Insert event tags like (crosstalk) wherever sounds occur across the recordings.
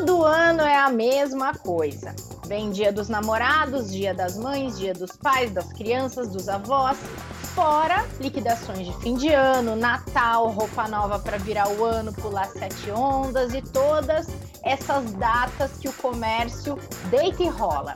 Todo ano é a mesma coisa. Vem dia dos namorados, dia das mães, dia dos pais, das crianças, dos avós. Fora liquidações de fim de ano, Natal, roupa nova para virar o ano, pular sete ondas e todas essas datas que o comércio deita e rola.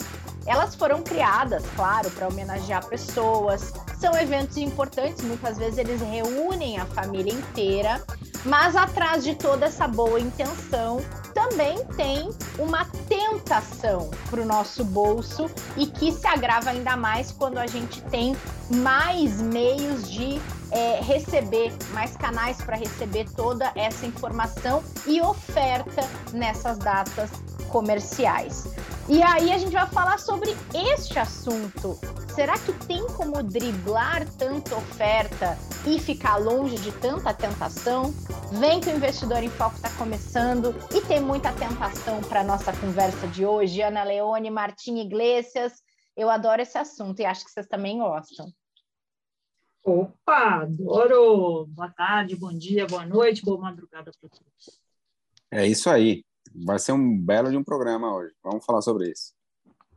Elas foram criadas, claro, para homenagear pessoas. São eventos importantes, muitas vezes eles reúnem a família inteira, mas atrás de toda essa boa intenção também tem uma tentação para o nosso bolso e que se agrava ainda mais quando a gente tem mais meios de é, receber, mais canais para receber toda essa informação e oferta nessas datas comerciais. E aí a gente vai falar sobre este assunto. Será que tem como driblar tanta oferta e ficar longe de tanta tentação? Vem que o Investidor em Foco está começando e tem muita tentação para a nossa conversa de hoje. Ana Leone, Martim Iglesias, eu adoro esse assunto e acho que vocês também gostam. Opa, adoro! Boa tarde, bom dia, boa noite, boa madrugada para todos. É isso aí. Vai ser um belo de um programa hoje. Vamos falar sobre isso.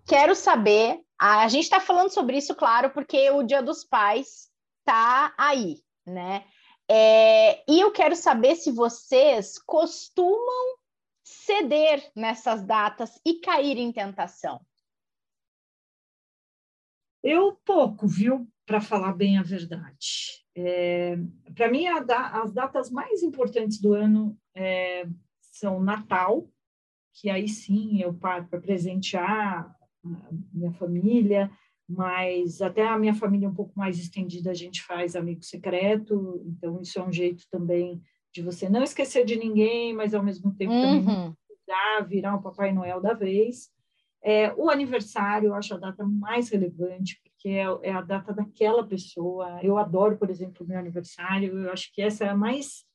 Quero saber. A gente está falando sobre isso, claro, porque o Dia dos Pais está aí, né? É, e eu quero saber se vocês costumam ceder nessas datas e cair em tentação. Eu pouco, viu? Para falar bem a verdade. É, Para mim, da, as datas mais importantes do ano é, são Natal, que aí sim eu paro para presentear a minha família, mas até a minha família um pouco mais estendida a gente faz amigo secreto, então isso é um jeito também de você não esquecer de ninguém, mas ao mesmo tempo uhum. também cuidar, virar o Papai Noel da vez. É, o aniversário eu acho a data mais relevante, porque é, é, a data daquela pessoa. Eu adoro, por exemplo, o meu aniversário, eu acho que essa é a mais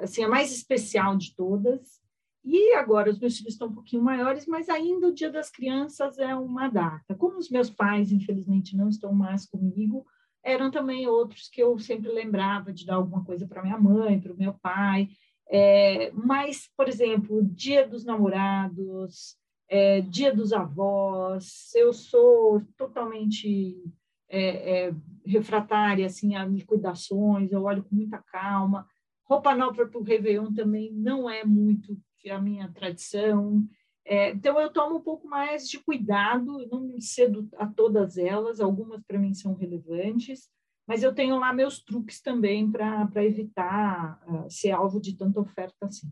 assim, a mais especial de todas. E agora os meus filhos estão um pouquinho maiores, mas ainda o Dia das Crianças é uma data. Como os meus pais, infelizmente, não estão mais comigo, eram também outros que eu sempre lembrava de dar alguma coisa para minha mãe, para o meu pai. É, mas, por exemplo, Dia dos Namorados, é, Dia dos Avós, eu sou totalmente é, é refratária assim, a liquidações, eu olho com muita calma. Roupa nova para o Réveillon também não é muito a minha tradição. É, então, eu tomo um pouco mais de cuidado, não me cedo a todas elas, algumas para mim são relevantes, mas eu tenho lá meus truques também para evitar uh, ser alvo de tanta oferta assim.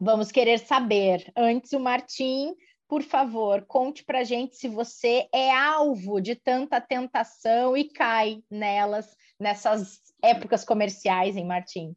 Vamos querer saber. Antes, o Martim, por favor, conte para gente se você é alvo de tanta tentação e cai nelas, nessas épocas comerciais, hein, Martim?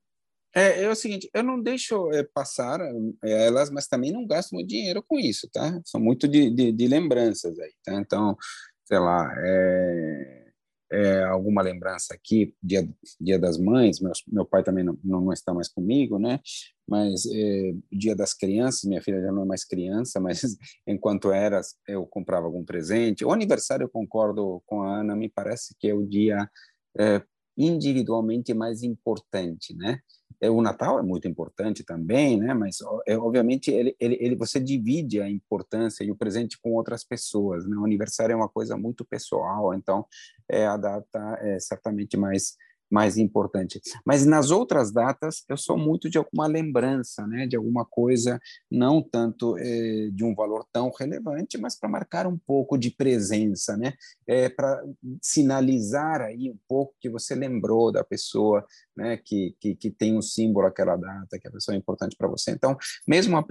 É, é o seguinte, eu não deixo é, passar é, elas, mas também não gasto muito dinheiro com isso, tá? São muito de, de, de lembranças aí, tá? Então, sei lá, é, é, alguma lembrança aqui, dia, dia das mães, meu, meu pai também não, não está mais comigo, né? Mas é, dia das crianças, minha filha já não é mais criança, (laughs) mas enquanto era, eu comprava algum presente. O aniversário, eu concordo com a Ana, me parece que é o dia é, individualmente mais importante, né? É, o Natal é muito importante também, né? Mas é, obviamente ele, ele, ele, você divide a importância e o presente com outras pessoas. Né? O aniversário é uma coisa muito pessoal, então é a data é certamente mais mais importante. Mas nas outras datas eu sou muito de alguma lembrança, né, de alguma coisa não tanto é, de um valor tão relevante, mas para marcar um pouco de presença, né, é, para sinalizar aí um pouco que você lembrou da pessoa, né, que, que, que tem um símbolo aquela data, que a pessoa é importante para você. Então, mesmo uma,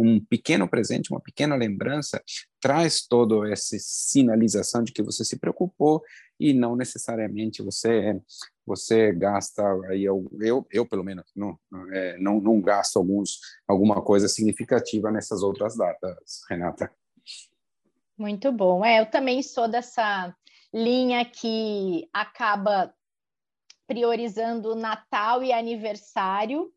um pequeno presente, uma pequena lembrança, traz toda essa sinalização de que você se preocupou e não necessariamente você você gasta aí eu, eu, eu pelo menos não, é, não não gasto alguns alguma coisa significativa nessas outras datas Renata. Muito bom. É eu também sou dessa linha que acaba priorizando Natal e aniversário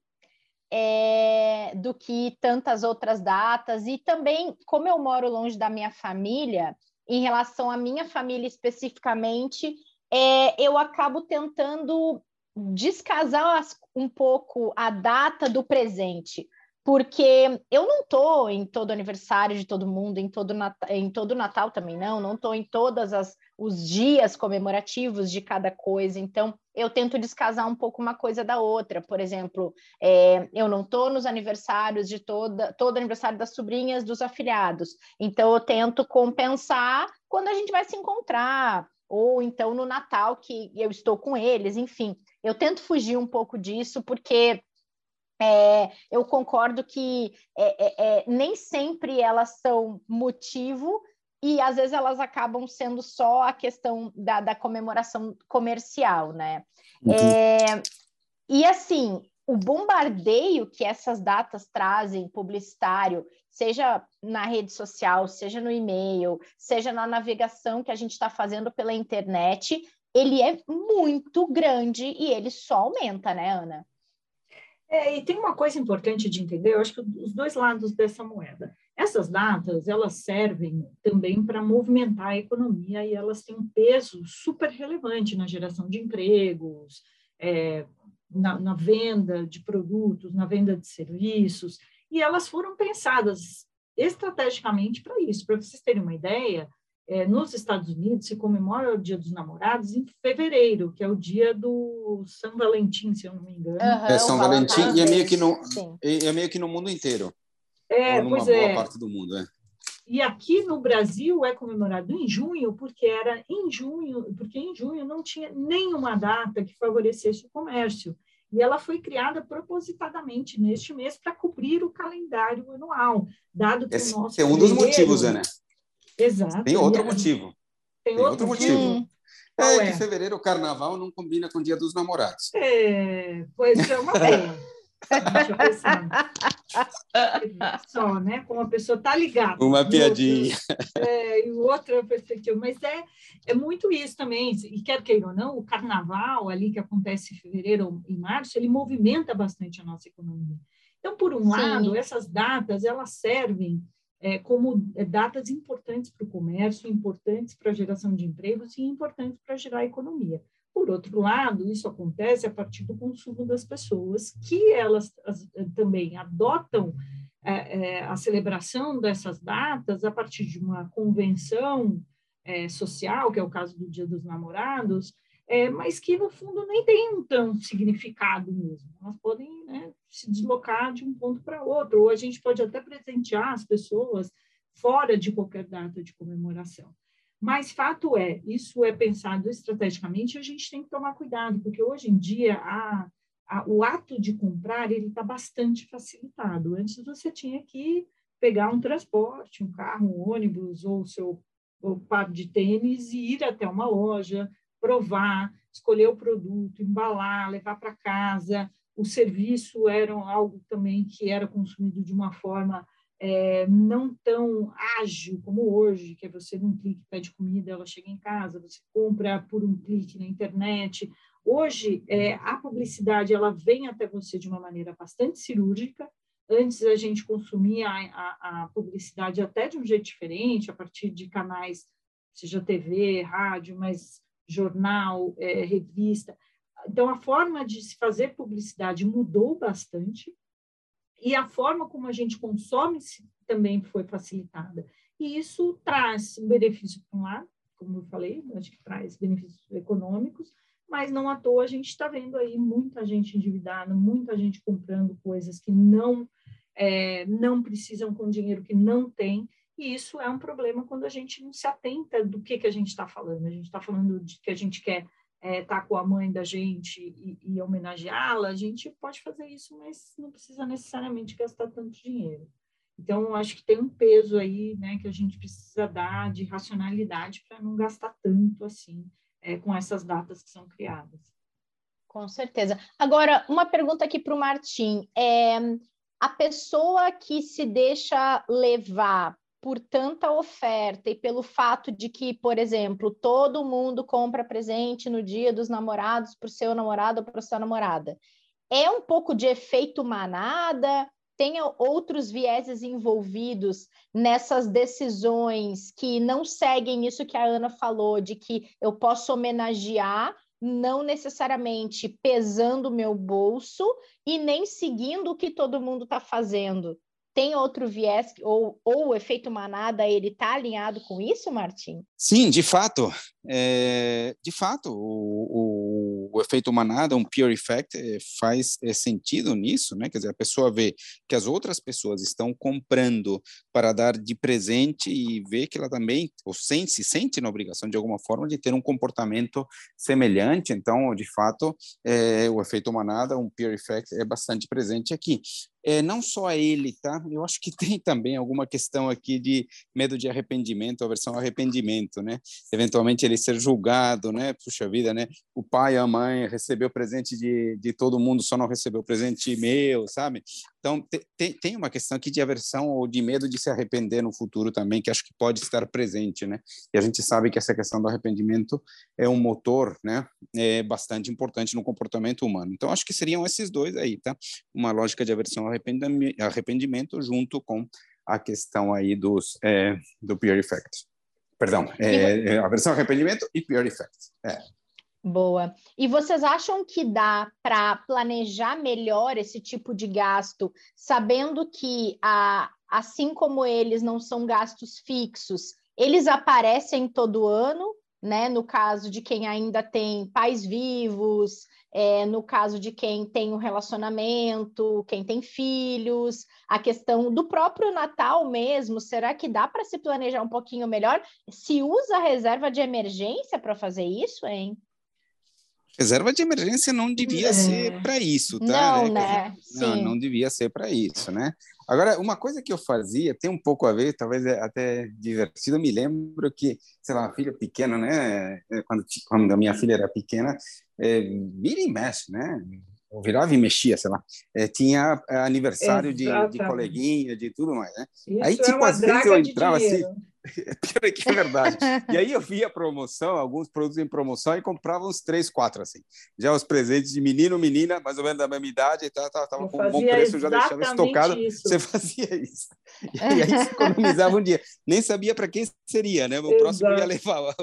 é, do que tantas outras datas. E também, como eu moro longe da minha família, em relação à minha família especificamente, é, eu acabo tentando descasar um pouco a data do presente. porque eu não tô em todo aniversário de todo mundo, em todo Natal, em todo Natal também não, não tô em todas as os dias comemorativos de cada coisa. Então, eu tento descasar um pouco uma coisa da outra. Por exemplo, é, eu não tô nos aniversários de toda todo aniversário das sobrinhas dos afiliados. Então, eu tento compensar quando a gente vai se encontrar ou então no Natal que eu estou com eles, enfim. Eu tento fugir um pouco disso porque é, eu concordo que é, é, é, nem sempre elas são motivo e às vezes elas acabam sendo só a questão da, da comemoração comercial, né? Uhum. É, e assim, o bombardeio que essas datas trazem publicitário, seja na rede social, seja no e-mail, seja na navegação que a gente está fazendo pela internet, ele é muito grande e ele só aumenta, né, Ana? É, e tem uma coisa importante de entender, eu acho que os dois lados dessa moeda. Essas datas, elas servem também para movimentar a economia e elas têm um peso super relevante na geração de empregos, é, na, na venda de produtos, na venda de serviços, e elas foram pensadas estrategicamente para isso. Para vocês terem uma ideia, é, nos Estados Unidos se comemora o Dia dos Namorados em fevereiro, que é o dia do São Valentim, se eu não me engano. Uhum, é São Valentim e é meio que no é meio que no mundo inteiro. É, Ou pois é. parte do mundo, é. E aqui no Brasil é comemorado em junho, porque era em junho, porque em junho não tinha nenhuma data que favorecesse o comércio. E ela foi criada propositadamente neste mês para cobrir o calendário anual, dado que Esse o nosso é um dos motivos, Ana. Exato. Tem outro motivo. Tem, Tem outro, motivo. motivo. É, é, que fevereiro o carnaval não combina com o dia dos namorados. É, pois é uma pena. (laughs) Só, né? Como a pessoa está ligada. Uma piadinha. (laughs) é, e outra perspectiva. Mas é, é muito isso também. E quer queira ou não, o carnaval ali que acontece em fevereiro e março, ele movimenta bastante a nossa economia. Então, por um Sim. lado, essas datas, elas servem é, como é, datas importantes para o comércio, importantes para a geração de empregos e importantes para gerar a economia. Por outro lado, isso acontece a partir do consumo das pessoas, que elas as, também adotam é, é, a celebração dessas datas a partir de uma convenção é, social, que é o caso do Dia dos Namorados, é, mas que no fundo nem tem um tanto significado mesmo. Elas podem né, se deslocar de um ponto para outro, ou a gente pode até presentear as pessoas fora de qualquer data de comemoração. Mas fato é, isso é pensado estrategicamente, e a gente tem que tomar cuidado, porque hoje em dia a, a, o ato de comprar ele está bastante facilitado. Antes você tinha que pegar um transporte, um carro, um ônibus ou o seu o par de tênis e ir até uma loja, provar, escolher o produto, embalar, levar para casa. O serviço era algo também que era consumido de uma forma é, não tão ágil como hoje, que é você num clique pede comida, ela chega em casa, você compra por um clique na internet. Hoje, é, a publicidade ela vem até você de uma maneira bastante cirúrgica. Antes a gente consumia a, a, a publicidade até de um jeito diferente, a partir de canais, seja TV, rádio, mas jornal, é, revista. Então, a forma de se fazer publicidade mudou bastante e a forma como a gente consome também foi facilitada. E isso traz um benefício para um lado, como eu falei, acho que traz benefícios econômicos, mas não à toa a gente está vendo aí muita gente endividada, muita gente comprando coisas que não é, não precisam com dinheiro que não tem, e isso é um problema quando a gente não se atenta do que, que a gente está falando. A gente está falando de que a gente quer estar é, tá com a mãe da gente e, e homenageá-la, a gente pode fazer isso, mas não precisa necessariamente gastar tanto dinheiro. Então, acho que tem um peso aí né, que a gente precisa dar de racionalidade para não gastar tanto assim é, com essas datas que são criadas. Com certeza. Agora, uma pergunta aqui para o Martim. É, a pessoa que se deixa levar por tanta oferta e pelo fato de que, por exemplo, todo mundo compra presente no dia dos namorados para o seu namorado ou para sua namorada. É um pouco de efeito manada? Tem outros vieses envolvidos nessas decisões que não seguem isso que a Ana falou, de que eu posso homenagear, não necessariamente pesando o meu bolso e nem seguindo o que todo mundo está fazendo. Tem outro viés, ou, ou o efeito manada, ele está alinhado com isso, Martim? Sim, de fato. É, de fato, o, o, o, efeito manada, um peer effect, é, faz é, sentido nisso, né? Quer dizer, a pessoa vê que as outras pessoas estão comprando para dar de presente e vê que ela também, ou sente, se sente na obrigação, de alguma forma, de ter um comportamento semelhante. Então, de fato, é, o efeito manada, um peer effect, é bastante presente aqui. É, não só ele, tá? Eu acho que (laughs) tem também alguma questão aqui de medo de arrependimento, aversão ao arrependimento, né? Eventualmente ele ser julgado, né? Puxa vida, né? O pai, a mãe recebeu presente de, de todo mundo, só não recebeu presente meu, sabe? Então, te, tem uma questão aqui de aversão ou de medo de se arrepender no futuro também, que acho que pode estar presente, né? E a gente sabe que essa questão do arrependimento é um motor, né? É bastante importante no comportamento humano. Então, acho que seriam esses dois aí, tá? Uma lógica de aversão ao arrependimento junto com a questão aí dos, é, do peer effect. Perdão, é, é, aversão ao arrependimento e peer effect. É. Boa. E vocês acham que dá para planejar melhor esse tipo de gasto, sabendo que, a, assim como eles não são gastos fixos, eles aparecem todo ano, né? No caso de quem ainda tem pais vivos, é, no caso de quem tem um relacionamento, quem tem filhos, a questão do próprio Natal mesmo, será que dá para se planejar um pouquinho melhor? Se usa a reserva de emergência para fazer isso, hein? Reserva de emergência não devia é. ser para isso, tá? Não, né? né? Não, não devia ser para isso, né? Agora, uma coisa que eu fazia, tem um pouco a ver, talvez é até divertido, eu me lembro que, sei lá, a filha pequena, né? É, quando, quando a minha filha era pequena, é, vira e mexe, né? virava e mexia, sei lá. É, tinha aniversário de, de, coleguinha, de tudo mais, né? Isso Aí, tipo, é às vezes eu entrava assim, (laughs) Pior é que é verdade. e aí eu via promoção, alguns produtos em promoção, e comprava uns três, quatro, assim. Já os presentes de menino, menina, mais ou menos da mesma idade, e tava, tava com um bom preço, já deixava estocado. Isso. Você (laughs) fazia isso. E aí, aí você (laughs) economizava um dia. Nem sabia para quem seria, né? O Exato. próximo ia levar.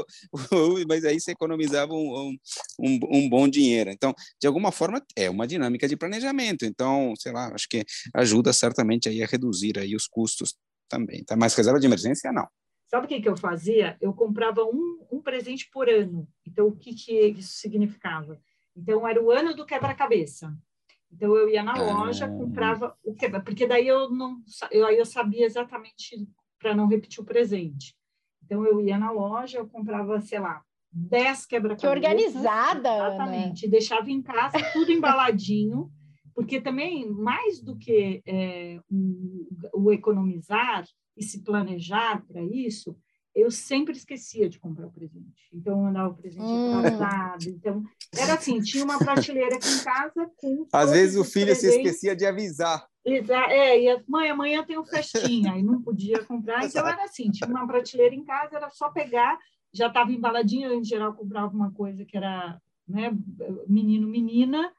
Mas aí você economizava um, um, um bom dinheiro. Então, de alguma forma, é uma dinâmica de planejamento. Então, sei lá, acho que ajuda certamente aí a reduzir aí os custos também. Tá? Mas reserva de emergência, não. Sabe o que, que eu fazia? Eu comprava um, um presente por ano. Então, o que, que isso significava? Então, era o ano do quebra-cabeça. Então, eu ia na loja, ah. comprava o quebra porque daí eu não eu, aí eu sabia exatamente para não repetir o presente. Então, eu ia na loja, eu comprava, sei lá, 10 quebra-cabeças. Que organizada, Exatamente. Né? Deixava em casa tudo embaladinho, porque também, mais do que é, o, o economizar, e se planejar para isso, eu sempre esquecia de comprar o presente. Então, eu andava o presente hum. atrasado. Então, era assim, tinha uma prateleira aqui em casa com... Às vezes o filho presentes. se esquecia de avisar. É, e a mãe, amanhã tem um festinha, e não podia comprar. Então, era assim, tinha uma prateleira em casa, era só pegar, já estava embaladinha, em geral comprava uma coisa que era né, menino, menina,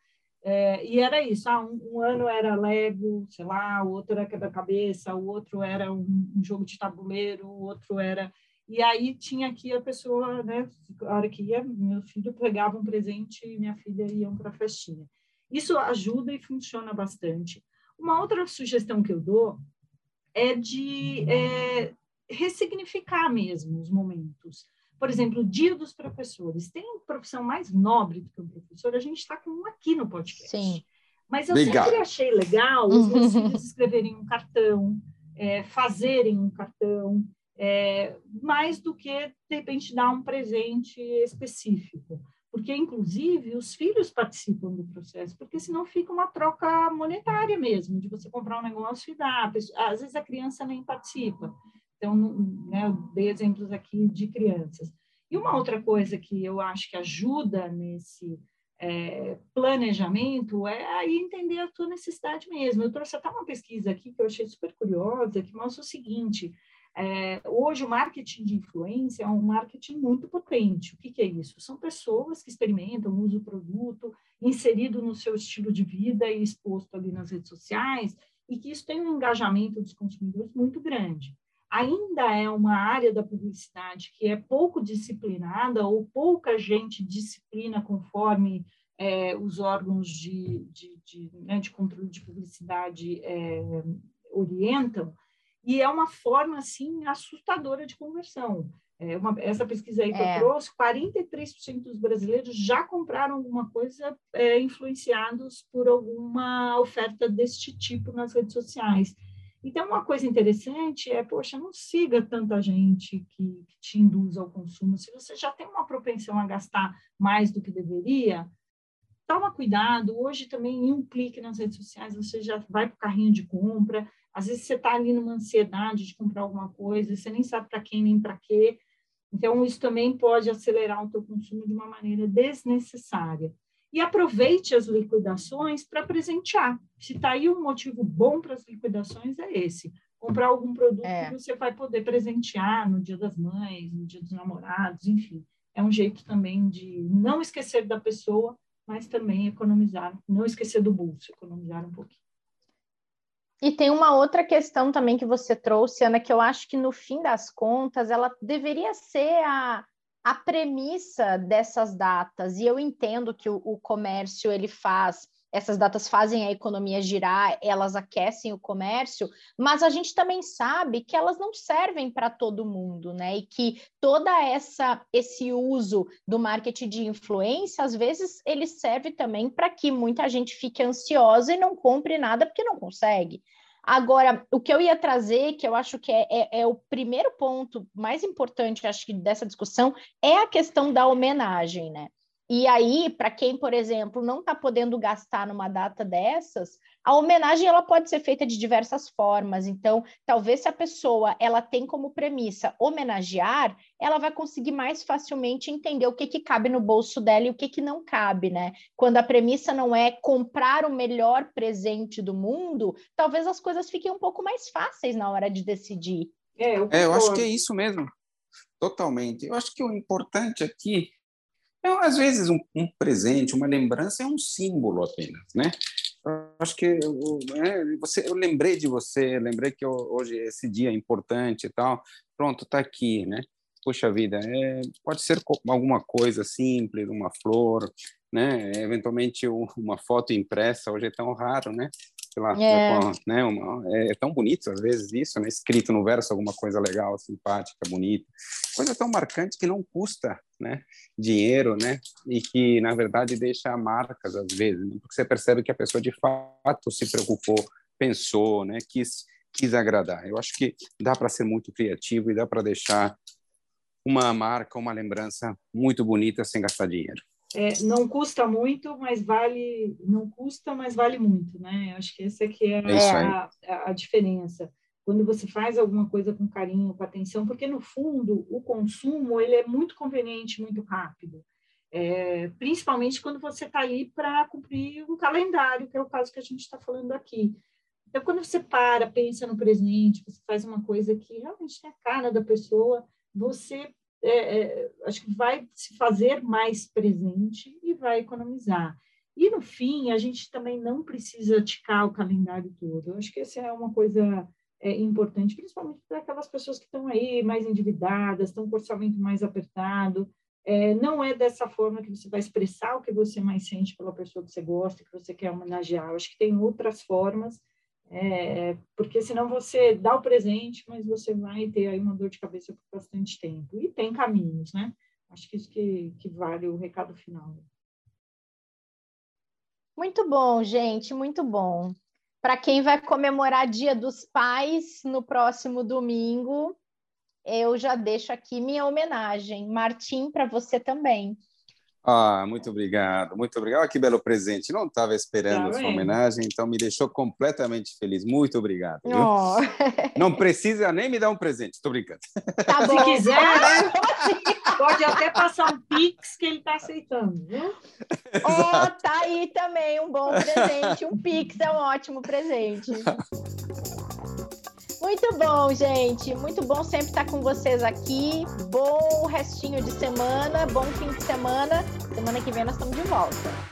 é, e era isso, ah, um, um, ano era Lego, sei lá, o outro era quebra-cabeça, o outro era um, um, jogo de tabuleiro, o outro era... E aí tinha aqui a pessoa, né, a hora que ia, meu filho pegava um presente e minha filha iam para a festinha. Isso ajuda e funciona bastante. Uma outra sugestão que eu dou é de é, ressignificar mesmo os momentos por exemplo, o Dia dos Professores. Tem profissão mais nobre do que um professor? A gente está com um aqui no podcast. Sim. Mas eu legal. sempre achei legal os meus filhos escreverem um cartão, é, fazerem um cartão, é, mais do que, de repente, dar um presente específico. Porque, inclusive, os filhos participam do processo, porque senão fica uma troca monetária mesmo, de você comprar um negócio e dar. Às vezes a criança nem participa. Então, né, eu dei exemplos aqui de crianças. E uma outra coisa que eu acho que ajuda nesse é, planejamento é aí entender a tua necessidade mesmo. Eu trouxe até uma pesquisa aqui que eu achei super curiosa, que mostra o seguinte, é, hoje o marketing de influência é um marketing muito potente. O que, que, é isso? São pessoas que experimentam, usam o produto, inserido no seu estilo de vida e exposto ali nas redes sociais, e que isso tem um engajamento dos consumidores muito grande. Ainda é uma área da publicidade que é pouco disciplinada ou pouca gente disciplina conforme é, os órgãos de, de, de, né, de, controle de publicidade é, orientam, e é uma forma, assim, assustadora de conversão. É uma, essa pesquisa aí que é. eu trouxe, 43% dos brasileiros já compraram alguma coisa é, influenciados por alguma oferta deste tipo nas redes sociais. Então, uma coisa interessante é, poxa, não siga tanta gente que, que te induz ao consumo. Se você já tem uma propensão a gastar mais do que deveria, toma cuidado. Hoje também, em um clique nas redes sociais, você já vai para o carrinho de compra. Às vezes você está ali numa ansiedade de comprar alguma coisa, você nem sabe para quem nem para quê. Então, isso também pode acelerar o teu consumo de uma maneira desnecessária. E aproveite as liquidações para presentear. Se está aí um motivo bom para as liquidações, é esse. Comprar algum produto é. que você vai poder presentear no dia das mães, no dia dos namorados, enfim. É um jeito também de não esquecer da pessoa, mas também economizar, não esquecer do bolso, economizar um pouquinho. E tem uma outra questão também que você trouxe, Ana, que eu acho que no fim das contas ela deveria ser a, a premissa dessas datas. E eu entendo que o, o comércio ele faz essas datas fazem a economia girar, elas aquecem o comércio, mas a gente também sabe que elas não servem para todo mundo, né? E que toda essa esse uso do marketing de influência, às vezes ele serve também para que muita gente fique ansiosa e não compre nada porque não consegue. Agora, o que eu ia trazer, que eu acho que é, é, é o primeiro ponto mais importante, acho que dessa discussão, é a questão da homenagem, né? E aí, para quem, por exemplo, não está podendo gastar numa data dessas, a homenagem ela pode ser feita de diversas formas. Então, talvez se a pessoa ela tem como premissa homenagear, ela vai conseguir mais facilmente entender o que, que cabe no bolso dela e o que, que não cabe, né? Quando a premissa não é comprar o melhor presente do mundo, talvez as coisas fiquem um pouco mais fáceis na hora de decidir. É, eu, é, eu acho que é isso mesmo. Totalmente. Eu acho que o importante aqui então, às vezes, um, um, presente, uma lembrança é um símbolo apenas, né? Eu acho que eu, é, você, eu lembrei de você, lembrei que eu, hoje esse dia é importante e tal. Pronto, está aqui, né? Puxa vida, é, pode ser alguma coisa simples, uma flor, né? Eventualmente uma foto impressa, hoje é tão raro, né? sei lá, é. né, uma, é, é, tão bonito às vezes isso, né, escrito no verso alguma coisa legal, simpática, bonita, coisa tão marcante que não custa, né, dinheiro, né, e que na verdade deixa marcas às vezes, né, porque você percebe que a pessoa de fato se preocupou, pensou, né, quis quis agradar. Eu acho que dá para ser muito criativo e dá para deixar uma marca, uma lembrança muito bonita sem gastar dinheiro é, não custa muito, mas vale, não custa, mas vale muito, né? Eu acho que essa aqui é, é a, a, a, diferença. Quando você faz alguma coisa com carinho, com atenção, porque no fundo o consumo ele é muito conveniente, muito rápido. É, principalmente quando você está ali para cumprir um calendário, que é o caso que a gente está falando aqui. Então, quando você para, pensa no presente, você faz uma coisa que realmente tem a cara da pessoa, você é, é, acho que vai se fazer mais presente e vai economizar. E, no fim, a gente também não precisa ticar o calendário todo. Eu acho que essa é uma coisa é, importante, principalmente para aquelas pessoas que estão aí mais endividadas, estão com orçamento mais apertado. É, não é dessa forma que você vai expressar o que você mais sente pela pessoa que você gosta, que você quer homenagear. Eu acho que tem outras formas é, porque senão você dá o presente, mas você vai ter aí uma dor de cabeça por bastante tempo. E tem caminhos, né? Acho que isso que, que vale o recado final. Muito bom, gente, muito bom. Para quem vai comemorar Dia dos Pais no próximo domingo, eu já deixo aqui minha homenagem. Martim, para você também. Ah, muito obrigado, muito obrigado. que belo presente. Não estava esperando a sua homenagem, então me deixou completamente feliz. Muito obrigado. Oh. Não precisa nem me dar um presente, estou brincando. Tá (laughs) bom. Se quiser, né? (laughs) pode até passar um Pix que ele está aceitando, viu? Oh, tá aí também um bom presente. Um Pix é um ótimo presente. Muito bom, gente. Muito bom sempre estar com vocês aqui. Bom restinho de semana, bom fim de semana. Semana que vem nós estamos de volta.